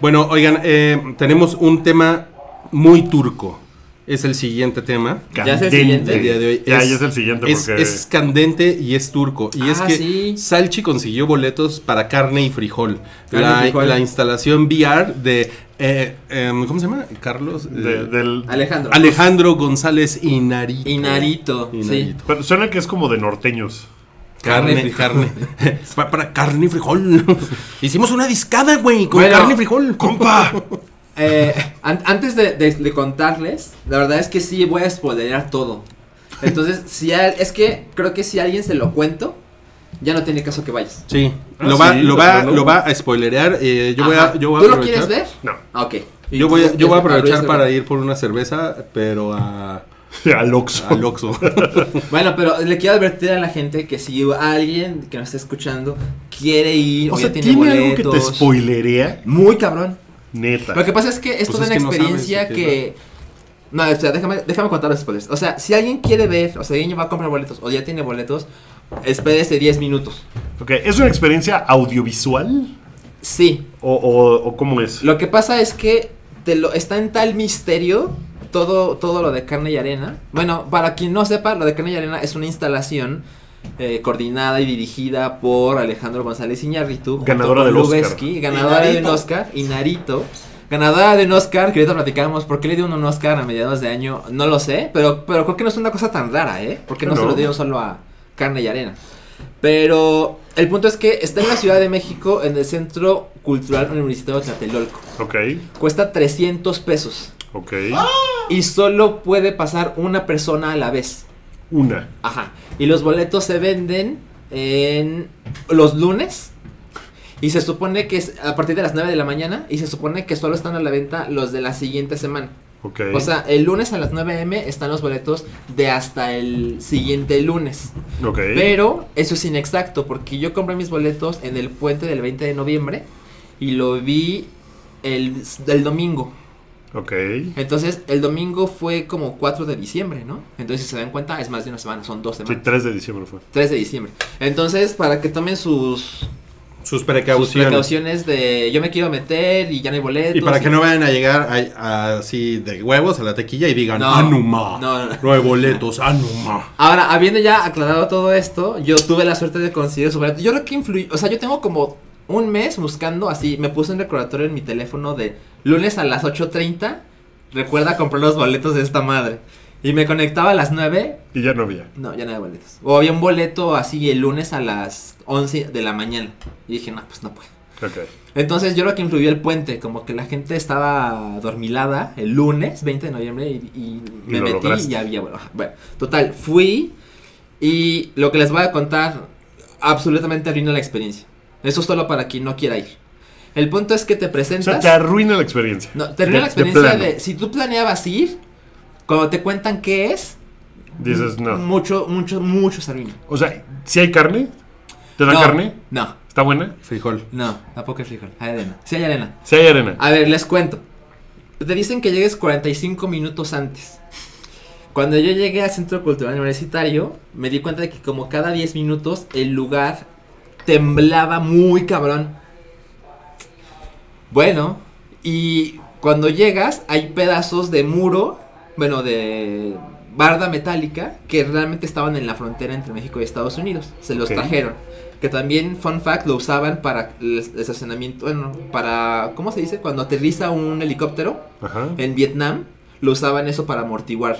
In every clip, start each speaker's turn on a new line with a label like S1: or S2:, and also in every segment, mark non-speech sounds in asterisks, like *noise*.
S1: Bueno, oigan, eh, tenemos un tema muy turco. Es el siguiente tema.
S2: ¿Ya es el siguiente?
S1: El día de hoy.
S3: Ya, ya es el siguiente
S1: Es,
S3: porque...
S1: es candente y es turco. Y es
S2: Ah,
S1: que
S2: sí.
S1: Salchi consiguió boletos para carne y frijol.
S2: Carne y
S1: la,
S2: frijol.
S1: la instalación VR de. eh, em, ¿Cómo se llama? Carlos. eh,
S3: de- del...
S2: Alejandro.
S1: Alejandro González Inarito.
S2: Inarito, sí.
S1: Inarito.
S3: Pero suena que es como de norteños.
S1: Carne,
S2: Carne
S1: carne. *laughs* Pa- para carne y frijol. *laughs* Hicimos una discada, güey, con
S2: Bueno,
S1: carne y frijol.
S3: ¡Compa! *laughs*
S2: Eh, an- antes de, de- de contarles, la verdad es que sí voy a spoilear todo. Entonces, si al- es que creo que si a alguien se lo cuento, ya no tiene caso que vayas.
S1: Sí,
S3: Ah,
S1: lo, va,
S3: sí,
S1: lo, va, lo va a spoilerear. eh, yo voy a, yo voy a
S2: ¿Tú lo quieres ver?
S3: No.
S2: Ah, ok.
S1: Yo voy, a, yo voy a aprovechar para ir por una cerveza, pero a, *laughs*
S3: Al Oxxo.
S1: al Oxxo. *laughs*
S2: Bueno, pero le quiero advertir a la gente que si alguien que nos está escuchando quiere ir
S3: O
S2: o,
S3: sea,
S2: ya tiene,
S3: ¿tiene algo que te
S2: boletos,
S3: spoilerea?
S2: Muy cabrón.
S3: Neta.
S2: Lo que pasa es que es
S1: Pues
S2: toda
S1: es
S2: una
S1: que no
S2: experiencia
S1: sabes,
S2: que... No, o sea, déjame, déjame contar los spoilers. O sea, si alguien quiere ver, o sea, alguien va a comprar boletos o ya tiene boletos, espérese 10 minutos.
S3: Ok, ¿es una experiencia audiovisual?
S2: Sí,
S3: ¿O, o, o cómo es?
S2: Lo que pasa es que te lo, está en tal misterio todo, todo lo de carne y arena. Bueno, para quien no sepa, lo de carne y arena es una instalación eh, coordinada y dirigida por Alejandro González Iñárritu.
S3: Ganadora del Oscar.
S2: Lubeski, ganadora de un. Oscar, y Narito. Ganadora de un Oscar, que ahorita platicamos, ¿por qué le dio un Oscar a mediados de año? No lo sé, pero, pero creo que no es una cosa tan rara, ¿eh? Porque no,
S3: No.
S2: se lo dieron solo a carne y arena. Pero el punto es que está en la Ciudad de México, en el Centro Cultural Universitario de Tlatelolco.
S3: Ok,
S2: Cuesta 300 pesos.
S3: ok.
S2: Y solo puede pasar una persona a la vez.
S3: Una.
S2: Ajá. Y los boletos se venden en los lunes. Y se supone que es a partir de las 9 de la mañana. Y se supone que solo están a la venta los de la siguiente semana.
S3: Ok.
S2: O sea, el lunes a las 9 am están los boletos de hasta el siguiente lunes.
S3: ok.
S2: Pero eso es inexacto porque yo compré mis boletos en el puente del 20 de noviembre y lo vi el, el domingo.
S3: Ok.
S2: Entonces el domingo fue como 4 de diciembre, ¿no? Entonces si se dan cuenta es más de una semana, son dos
S3: Sí,
S2: semanas.
S3: 3 de diciembre fue.
S2: 3 de diciembre. Entonces para que tomen sus,
S1: Sus
S2: sus
S1: precauciones.
S2: precauciones de yo me quiero meter y ya no hay boletos.
S1: Y para que no vayan a llegar así de huevos a la tequilla y digan,
S2: No.
S1: Anuma.
S2: No, no, no.
S1: No hay boletos, Anuma.
S2: Ahora, habiendo ya aclarado todo esto, yo tuve la suerte de conseguir su boleto. Yo creo que influyó, o sea, yo tengo como un mes buscando así, me puse un recordatorio en mi teléfono de lunes a las 8.30, recuerda comprar los boletos de esta madre. Y me conectaba a las 9,
S3: Y ya no había.
S2: no, ya no había boletos. O había un boleto así el lunes a las 11 de la mañana. Y dije, no, pues no puedo.
S3: Ok.
S2: Entonces yo creo que influyó el puente, como que la gente estaba dormilada el lunes 20 de noviembre y, me metí
S3: lograste.
S2: y había, bueno, bueno, total, fui y lo que les voy a contar absolutamente arruina la experiencia. Eso es solo para quien no quiera ir. El punto es que te
S3: O
S2: presentas...
S3: sea, te arruina la experiencia.
S2: no, te arruina
S3: De-
S2: la experiencia
S3: de
S2: si tú planeabas ir, cuando te cuentan qué es,
S3: Dices, no.
S2: mucho, mucho, mucho se arruina.
S3: O sea, si hay carne, ¿te dan
S2: No,
S3: carne?
S2: No,
S3: ¿Está buena?
S1: Frijol.
S2: no, tampoco es frijol, hay arena. Sí hay arena.
S3: Si hay arena.
S2: A ver, les cuento. Te dicen que llegues 45 minutos antes. Cuando yo llegué al Centro Cultural Universitario, me di cuenta de que como cada 10 minutos el lugar temblaba muy cabrón. Bueno, y cuando llegas hay pedazos de muro, bueno, de barda metálica que realmente estaban en la frontera entre México y Estados Unidos. Se los trajeron. Que también, fun fact, lo usaban para el estacionamiento, bueno, para, ¿cómo se dice? Cuando aterriza un helicóptero
S3: Ajá.
S2: en Vietnam, lo usaban eso para amortiguar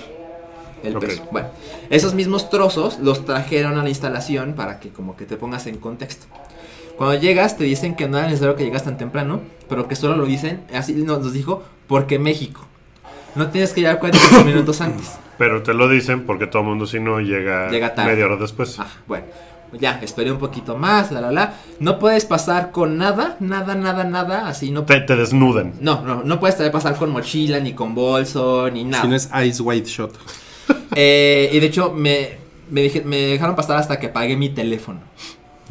S2: el peso. Bueno, esos mismos trozos los trajeron a la instalación para que como que te pongas en contexto. Cuando llegas te dicen que no era necesario que llegas tan temprano, pero que solo lo dicen, así nos dijo, porque México. No tienes que llegar 45 minutos antes. *laughs*
S3: Pero te lo dicen porque todo el mundo si no llega,
S2: Llega tarde.
S3: media hora después.
S2: Ah, bueno, ya, esperé un poquito más, la la la. No puedes pasar con nada, nada, nada, nada, así no.
S3: Te, te desnudan.
S2: No, no, no puedes pasar con mochila, ni con bolso, ni nada.
S1: Si no es Ice White Shot.
S2: Eh, y de hecho, me, me, dije- me dejaron pasar hasta que pagué mi teléfono.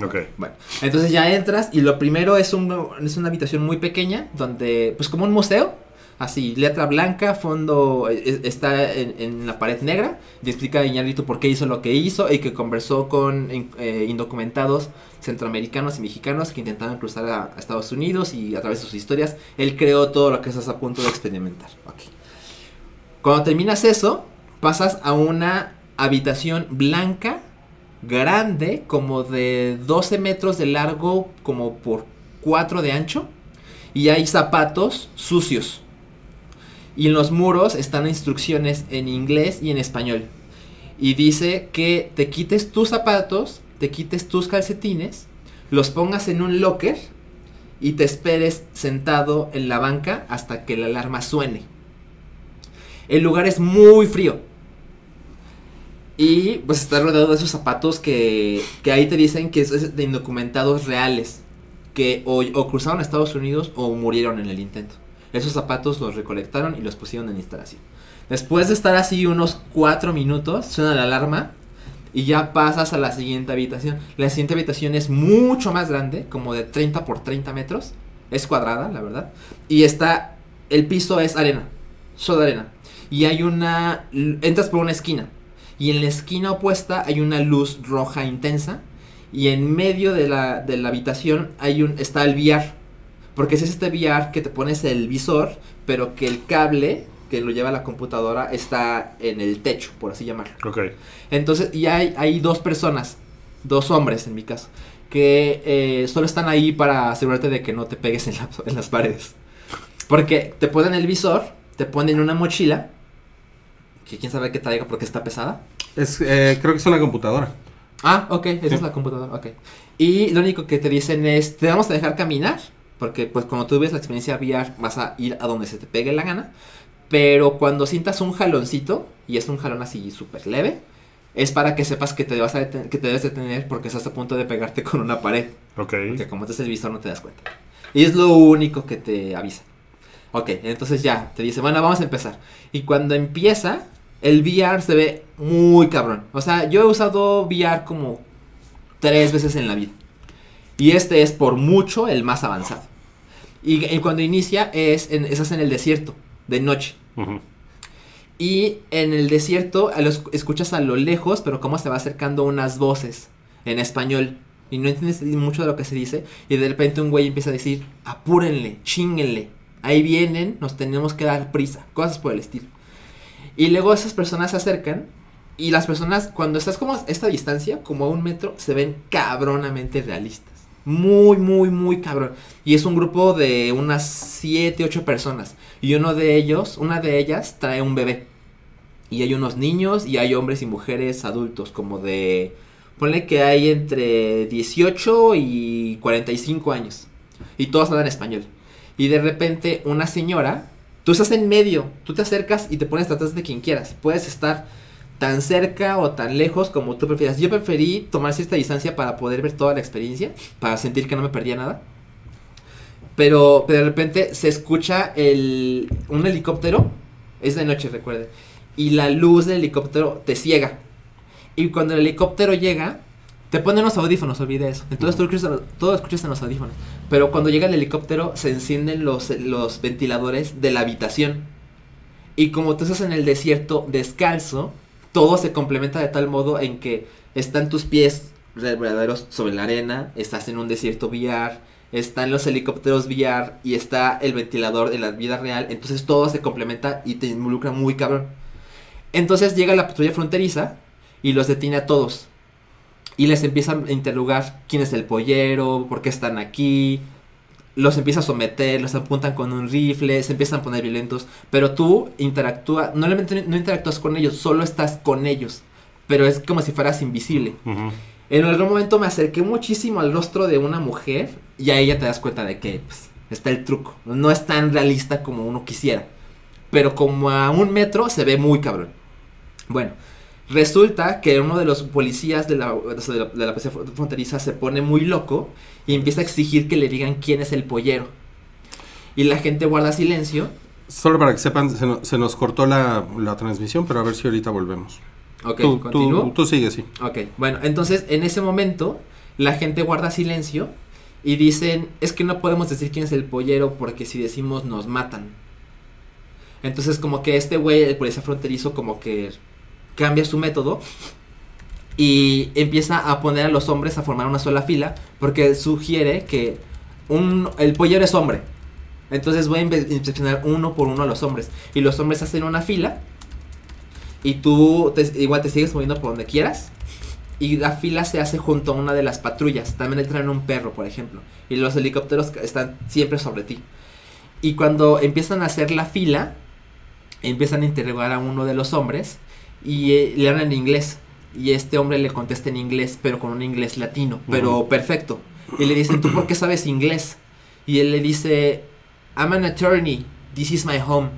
S3: Ok.
S2: Bueno, entonces ya entras y lo primero es, un, es una habitación muy pequeña, donde, pues como un museo, Así, letra blanca, fondo eh, está en, en la pared negra. Y explica a Iñárritu por qué hizo lo que hizo y que conversó con eh, indocumentados centroamericanos y mexicanos que intentaban cruzar a, a Estados Unidos y a través de sus historias, él creó todo lo que estás a punto de experimentar. Ok. Cuando terminas eso, pasas a una habitación blanca, grande, como de 12 metros de largo, como por 4 de ancho, y hay zapatos sucios. Y en los muros están instrucciones en inglés y en español. Y dice que te quites tus zapatos, te quites tus calcetines, los pongas en un locker y te esperes sentado en la banca hasta que la alarma suene. El lugar es muy frío. Y pues está rodeado de esos zapatos que, que ahí te dicen que es de indocumentados reales. Que o, cruzaron a Estados Unidos o murieron en el intento. Esos zapatos los recolectaron y los pusieron en instalación. Después de estar así unos 4 minutos, suena la alarma y ya pasas a la siguiente habitación. La siguiente habitación es mucho más grande, como de 30 por 30 metros. Es cuadrada, la verdad. Y está, el piso es arena, solo arena. Y hay una, entras por una esquina. Y en la esquina opuesta hay una luz roja intensa. Y en medio de la, de la habitación hay un, está el VR. Porque es este VR que te pones el visor, pero que el cable que lo lleva a la computadora está en el techo, por así llamarlo.
S3: Ok.
S2: Entonces, y hay, hay dos personas, dos hombres en mi caso, que eh, solo están ahí para asegurarte de que no te pegues en, la- en las paredes. Porque te ponen el visor, te ponen una mochila, que quién sabe qué traiga porque está pesada.
S1: Es, eh, creo que es una computadora.
S2: Ah, ok, esa
S1: Sí.
S2: es la computadora, ok. Y lo único que te dicen es, te vamos a dejar caminar, porque pues cuando tú ves la experiencia VR vas a ir a donde se te pegue la gana, pero cuando sientas un jaloncito, y es un jalón así súper leve, es para que sepas que te, vas a que te debes detener porque estás a punto de pegarte con una pared,
S3: Ok.
S2: que como este es el visor no te das cuenta. Y es lo único que te avisa. Ok, entonces ya, te dice, bueno, vamos a empezar. Y cuando empieza, el VR se ve muy cabrón. O sea, yo he usado VR como tres veces en la vida. Y este es por mucho el más avanzado. Y, y cuando inicia es en, estás en el desierto, de noche. Y en el desierto a los- escuchas a lo lejos, pero cómo se va acercando unas voces en español. Y no entiendes mucho de lo que se dice. Y de repente un güey empieza a decir, apúrenle, chinguenle. Ahí vienen, nos tenemos que dar prisa. Cosas por el estilo. Y luego esas personas se acercan. Y las personas, cuando estás como a esta distancia, como a un metro, se ven cabronamente realistas. Muy, muy, muy cabrón. Y es un grupo de unas 7, 8 personas. Y uno de ellos, una de ellas, trae un bebé. Y hay unos niños y hay hombres y mujeres adultos, como de... Ponle que hay entre 18 y 45 años. Y todos hablan español. Y de repente una señora, tú estás en medio, tú te acercas y te pones atrás de quien quieras. Puedes estar tan cerca o tan lejos como tú prefieras. Yo preferí tomar cierta distancia para poder ver toda la experiencia, para sentir que no me perdía nada. Pero de repente se escucha el, un helicóptero. Es de noche, recuerden. Y la luz del helicóptero te ciega. Y cuando el helicóptero llega, te ponen los audífonos, olvide eso. Entonces tú escuchas, todo escuchas en los audífonos. Pero cuando llega el helicóptero, se encienden los, los ventiladores de la habitación. Y como tú estás en el desierto descalzo, todo se complementa de tal modo en que están tus pies verdaderos sobre la arena, estás en un desierto VR, están los helicópteros VR y está el ventilador de la vida real. Entonces todo se complementa y te involucra muy cabrón. Entonces llega la patrulla fronteriza y los detiene a todos. Y les empiezan a interrogar quién es el pollero, por qué están aquí. Los empieza a someter, los apuntan con un rifle, se empiezan a poner violentos. Pero tú interactúas, no, no interactúas con ellos, solo estás con ellos. Pero es como si fueras invisible.
S3: Ujú.
S2: En algún momento me acerqué muchísimo al rostro de una mujer y ahí ya te das cuenta de que pues, está el truco. No es tan realista como uno quisiera. Pero como a un metro se ve muy cabrón. Bueno, resulta que uno de los policías de la, de la, de la policía fronteriza se pone muy loco y empieza a exigir que le digan quién es el pollero. Y la gente guarda silencio.
S1: Solo para que sepan, se, no- se nos cortó la, la transmisión, pero a ver si ahorita volvemos.
S2: Ok,
S1: tú, tú, tú sigue, sí.
S2: Ok, bueno, entonces en ese momento la gente guarda silencio y dicen, es que no podemos decir quién es el pollero porque si decimos nos matan. Entonces como que este güey, el policía fronterizo, como que cambia su método y empieza a poner a los hombres a formar una sola fila porque sugiere que el pollero es hombre. Entonces voy a inspeccionar uno por uno a los hombres. Y los hombres hacen una fila y tú igual te sigues moviendo por donde quieras. Y la fila se hace junto a una de las patrullas. También traen un perro, por ejemplo. Y los helicópteros están siempre sobre ti. Y cuando empiezan a hacer la fila, empiezan a interrogar a uno de los hombres y eh, le hablan en inglés. Y este hombre le contesta en inglés, pero con un inglés latino, pero perfecto. Y le dicen, ¿tú por qué sabes inglés? Y él le dice, I'm an attorney, this is my home.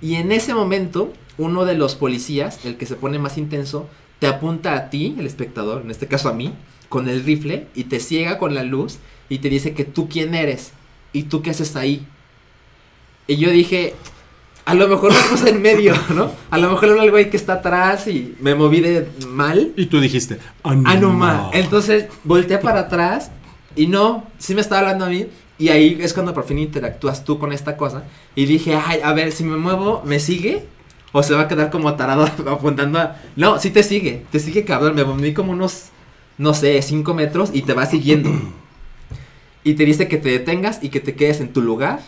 S2: Y en ese momento, uno de los policías, el que se pone más intenso, te apunta a ti, el espectador, en este caso a mí, con el rifle y te ciega con la luz y te dice que tú quién eres y tú qué haces ahí. Y yo dije, a lo mejor me puse en medio, ¿no? A lo mejor era algo ahí que está atrás y me moví de mal.
S1: Y tú dijiste,
S2: Ah, no, ma. Entonces volteé para atrás y no, sí me estaba hablando a mí. Y ahí es cuando por fin interactúas tú con esta cosa. Y dije, ay, a ver, si me muevo, ¿me sigue? O se va a quedar como tarado *laughs* apuntando a... No, sí te sigue, te sigue cabrón. Me moví como unos, no sé, 5 metros y te va siguiendo. *clears throat* Y te dice que te detengas y que te quedes en tu lugar.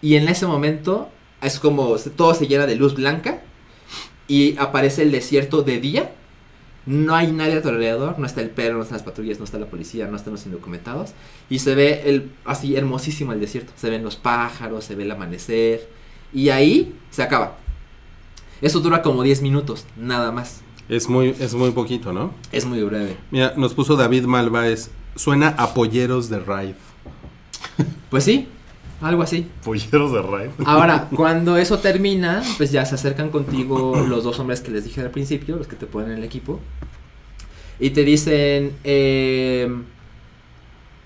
S2: Y en ese momento es como todo se llena de luz blanca. Y aparece el desierto de día. No hay nadie a tu alrededor, no está el perro, no están las patrullas, no está la policía, no están los indocumentados. Y se ve el, así hermosísimo el desierto. Se ven los pájaros, se ve el amanecer. Y ahí se acaba. Eso dura como 10 minutos, nada más.
S1: Es muy, es muy poquito, ¿no?
S2: Es muy breve.
S1: Mira, nos puso David Malváez. Suena a polleros de Ride.
S2: Pues sí, algo así.
S3: Polleros de raid.
S2: Ahora, cuando eso termina, pues ya se acercan contigo los dos hombres que les dije al principio, los que te ponen en el equipo. Y te dicen, eh,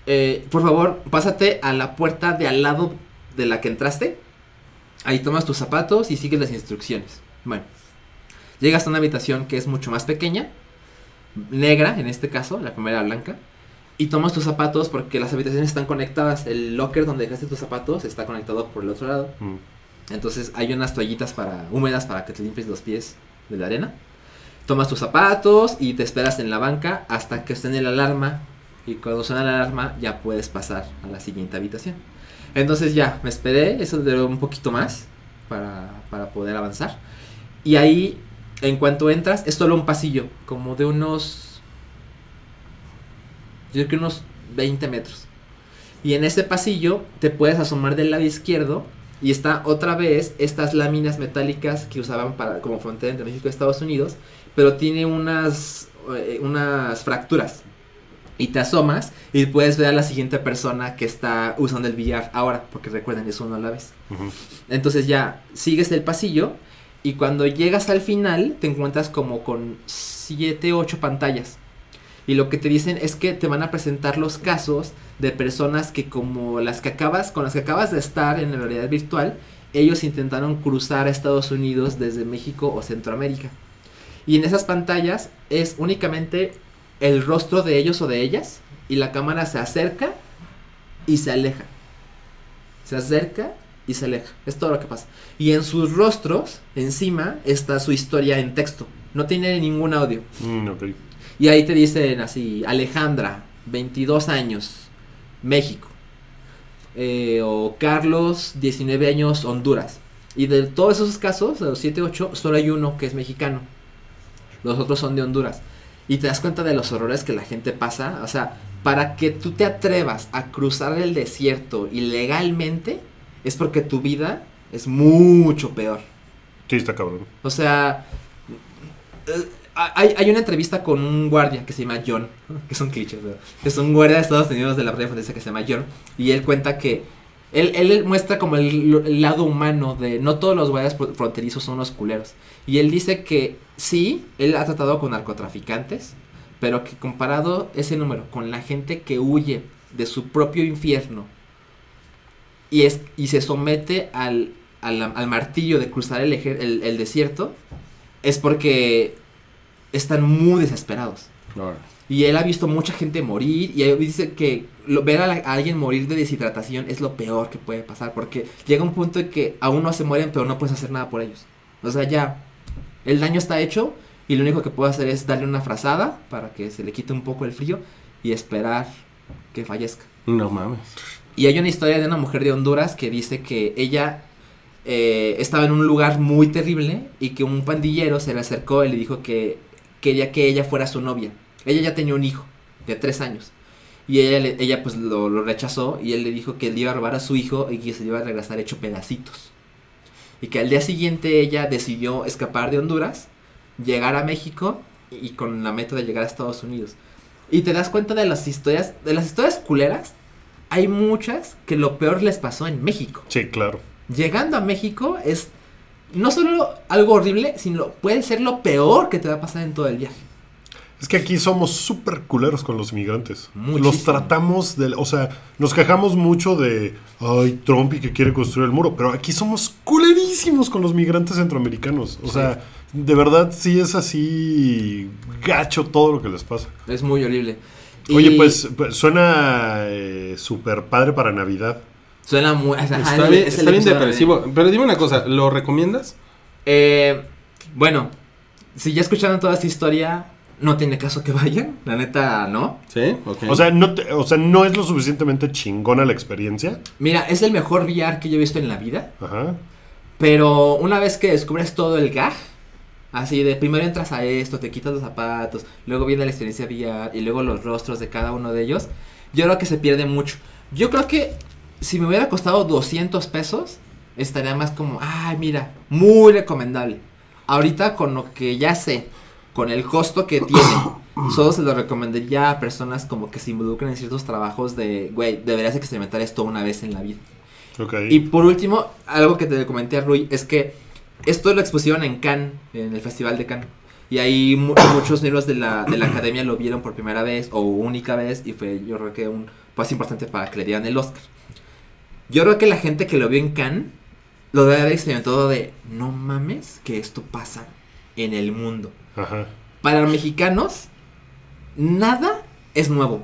S2: eh, por favor, pásate a la puerta de al lado de la que entraste. Ahí tomas tus zapatos y sigues las instrucciones. Bueno, llegas a una habitación que es mucho más pequeña, negra en este caso, la primera blanca. Y tomas tus zapatos porque las habitaciones están conectadas. El locker donde dejaste tus zapatos está conectado por el otro lado.
S3: Mm.
S2: Entonces hay unas toallitas para, húmedas para que te limpies los pies de la arena. Tomas tus zapatos y te esperas en la banca hasta que suene la alarma. Y cuando suena la alarma ya puedes pasar a la siguiente habitación. Entonces ya, me esperé, eso duró un poquito más para, para poder avanzar. Y ahí, en cuanto entras, es solo un pasillo, como de unos... Yo creo que unos 20 metros. Y en ese pasillo te puedes asomar del lado izquierdo y está otra vez estas láminas metálicas que usaban para como frontera entre México y Estados Unidos, pero tiene unas eh, unas fracturas. Y te asomas y puedes ver a la siguiente persona que está usando el billar ahora, porque recuerden, es uno a la vez. Entonces ya sigues el pasillo y cuando llegas al final te encuentras como con 7, 8 pantallas. Y lo que te dicen es que te van a presentar los casos de personas que como las que acabas, con las que acabas de estar en la realidad virtual, ellos intentaron cruzar a Estados Unidos desde México o Centroamérica. Y en esas pantallas es únicamente el rostro de ellos o de ellas y la cámara se acerca y se aleja. Se acerca y se aleja. Es todo lo que pasa. Y en sus rostros, encima, está su historia en texto. No tiene ningún audio.
S3: Mm, ok.
S2: Y ahí te dicen así, Alejandra, 22 años, México. Eh, o Carlos, 19 años, Honduras. Y de todos esos casos, de los 7, 8, solo hay uno que es mexicano. Los otros son de Honduras. Y te das cuenta de los horrores que la gente pasa. O sea, para que tú te atrevas a cruzar el desierto ilegalmente, es porque tu vida es mucho peor.
S3: Sí, está cabrón.
S2: O sea, hay, hay una entrevista con un guardia que se llama John, que es un cliché, es un guardia de Estados Unidos de la Playa Fronteriza que se llama John, y él cuenta que él, él muestra como el, lado humano de no todos los guardias fro- fronterizos son unos culeros. Y él dice que sí, él ha tratado con narcotraficantes, pero que comparado ese número con la gente que huye de su propio infierno y, es, y se somete al, al, al martillo de cruzar el, ejer- el, el desierto, es porque están muy desesperados. Y él ha visto mucha gente morir y él dice que lo- ver a, la- a alguien morir de deshidratación es lo peor que puede pasar porque llega un punto en que aún no se mueren pero no puedes hacer nada por ellos. O sea, ya el daño está hecho y lo único que puedo hacer es darle una frazada para que se le quite un poco el frío y esperar que fallezca.
S1: No mames.
S2: Y hay una historia de una mujer de Honduras que dice que ella eh, estaba en un lugar muy terrible y que un pandillero se le acercó y le dijo que quería que ella fuera su novia. Ella ya tenía un hijo de tres años. Y ella, ella pues lo, lo rechazó y él le dijo que le iba a robar a su hijo y que se le iba a regresar hecho pedacitos. Y que al día siguiente ella decidió escapar de Honduras, llegar a México y con la meta de llegar a Estados Unidos. Y te das cuenta de las historias, de las historias culeras, hay muchas que lo peor les pasó en México.
S3: Sí, claro.
S2: Llegando a México es no solo algo horrible, sino puede ser lo peor que te va a pasar en todo el viaje.
S3: Es que aquí somos súper culeros con los inmigrantes.
S2: Muchísimo.
S3: Los tratamos de... O sea, nos quejamos mucho de... Ay, Trump y que quiere construir el muro. Pero aquí somos culerísimos con los migrantes centroamericanos. O
S2: Sí.
S3: sea, de verdad sí es así gacho todo lo que les pasa.
S2: Es muy horrible.
S3: Oye,
S2: Y
S3: pues, pues, suena eh, súper padre para Navidad.
S2: Suena muy... ajá,
S1: Está
S2: es-
S1: bien,
S2: es
S1: está bien depresivo. Pero dime una cosa, ¿lo recomiendas?
S2: Eh, bueno, si ya escucharon toda esta historia, no tiene caso que vayan. La neta, no.
S1: Sí, ok.
S3: O sea, no te- o sea, no es lo suficientemente chingona la experiencia.
S2: Mira, es el mejor VR que yo he visto en la vida.
S3: Ajá.
S2: Pero una vez que descubres todo el gag, así de primero entras a esto, te quitas los zapatos, luego viene la experiencia VR y luego los rostros de cada uno de ellos, yo creo que se pierde mucho. Yo creo que si me hubiera costado 200 pesos, estaría más como, ay, mira, muy recomendable. Ahorita con lo que ya sé, con el costo que tiene, *coughs* solo se lo recomendaría a personas como que se involucran en ciertos trabajos de, güey, deberías experimentar esto una vez en la vida.
S3: Ok.
S2: Y por último, algo que te comenté a Rui es que esto lo expusieron en Cannes, en el Festival de Cannes. Y ahí mu- *coughs* muchos miembros de la, de la academia lo vieron por primera vez o única vez y fue yo creo que un paso importante para que le dieran el Oscar. Yo creo que la gente que lo vio en Cannes lo debe haber experimentado de no mames que esto pasa en el mundo.
S3: Ajá.
S2: Para los mexicanos, nada es nuevo.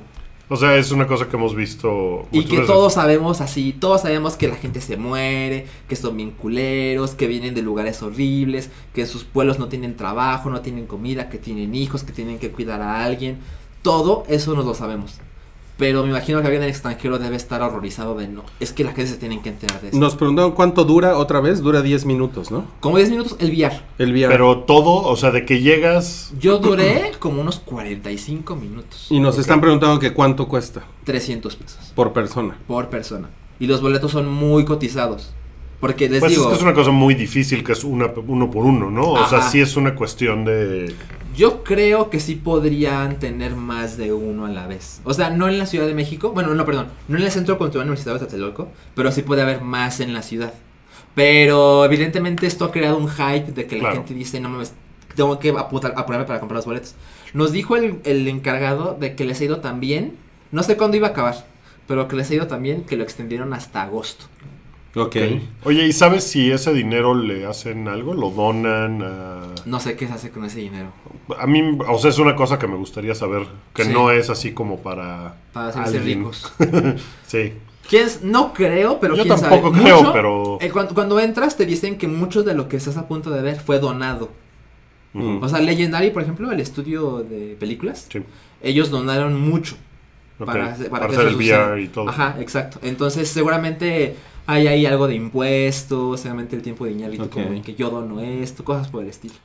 S3: O sea, es una cosa que hemos visto.
S2: Y que
S3: veces.
S2: todos sabemos así, todos sabemos que la gente se muere, que son bien culeros, que vienen de lugares horribles, que sus pueblos no tienen trabajo, no tienen comida, que tienen hijos, que tienen que cuidar a alguien. Todo eso nos lo sabemos. Pero me imagino que alguien en el extranjero debe estar horrorizado de no. Es que la gente se tiene que enterar de eso.
S1: Nos preguntaron cuánto dura otra vez. Dura 10 minutos, ¿no?
S2: Como 10 minutos el VR.
S1: El VR.
S3: Pero todo, o sea, de que llegas.
S2: Yo duré como unos 45 minutos.
S1: y nos están preguntando que cuánto cuesta
S2: 300 pesos
S1: por persona.
S2: por persona. Y los boletos son muy cotizados. Porque les
S3: Pues
S2: digo...
S3: es que es una cosa muy difícil que es una, uno por uno, ¿no? O sea, sí es una cuestión de.
S2: Yo creo que sí podrían tener más de uno a la vez. O sea, no en la Ciudad de México. Bueno, no, perdón. No en el Centro Cultural Universitario de Tlatelolco. Pero sí puede haber más en la ciudad. Pero evidentemente esto ha creado un hype de que la
S3: Claro.
S2: gente dice, no mames, tengo que apuntar, apurarme para comprar los boletos. Nos dijo el, el encargado de que les ha ido tan bien. No sé cuándo iba a acabar. Pero que les ha ido tan bien que lo extendieron hasta agosto.
S1: Ok.
S3: Oye, ¿y sabes si ese dinero le hacen algo? ¿Lo donan? A,
S2: No sé qué se hace con ese dinero.
S3: a mí, o sea, es una cosa que me gustaría saber. Que
S2: Sí.
S3: no es así como para.
S2: Para hacerse
S3: alguien.
S2: ricos. *laughs*
S3: Sí.
S2: ¿Quién s- No creo, pero
S3: Yo
S2: quién
S3: tampoco
S2: sabe.
S3: creo,
S2: Mucho-
S3: pero.
S2: Eh, cuando, cuando entras te dicen que mucho de lo que estás a punto de ver fue donado. O sea, Legendary, por ejemplo, el estudio de películas,
S3: Sí.
S2: ellos donaron mucho para,
S3: Para,
S2: que
S3: hacer el. VR y todo.
S2: Ajá, exacto. Entonces, seguramente hay ahí algo de impuestos, seguramente el tiempo de Iñárritu como en que yo dono esto, cosas por el estilo.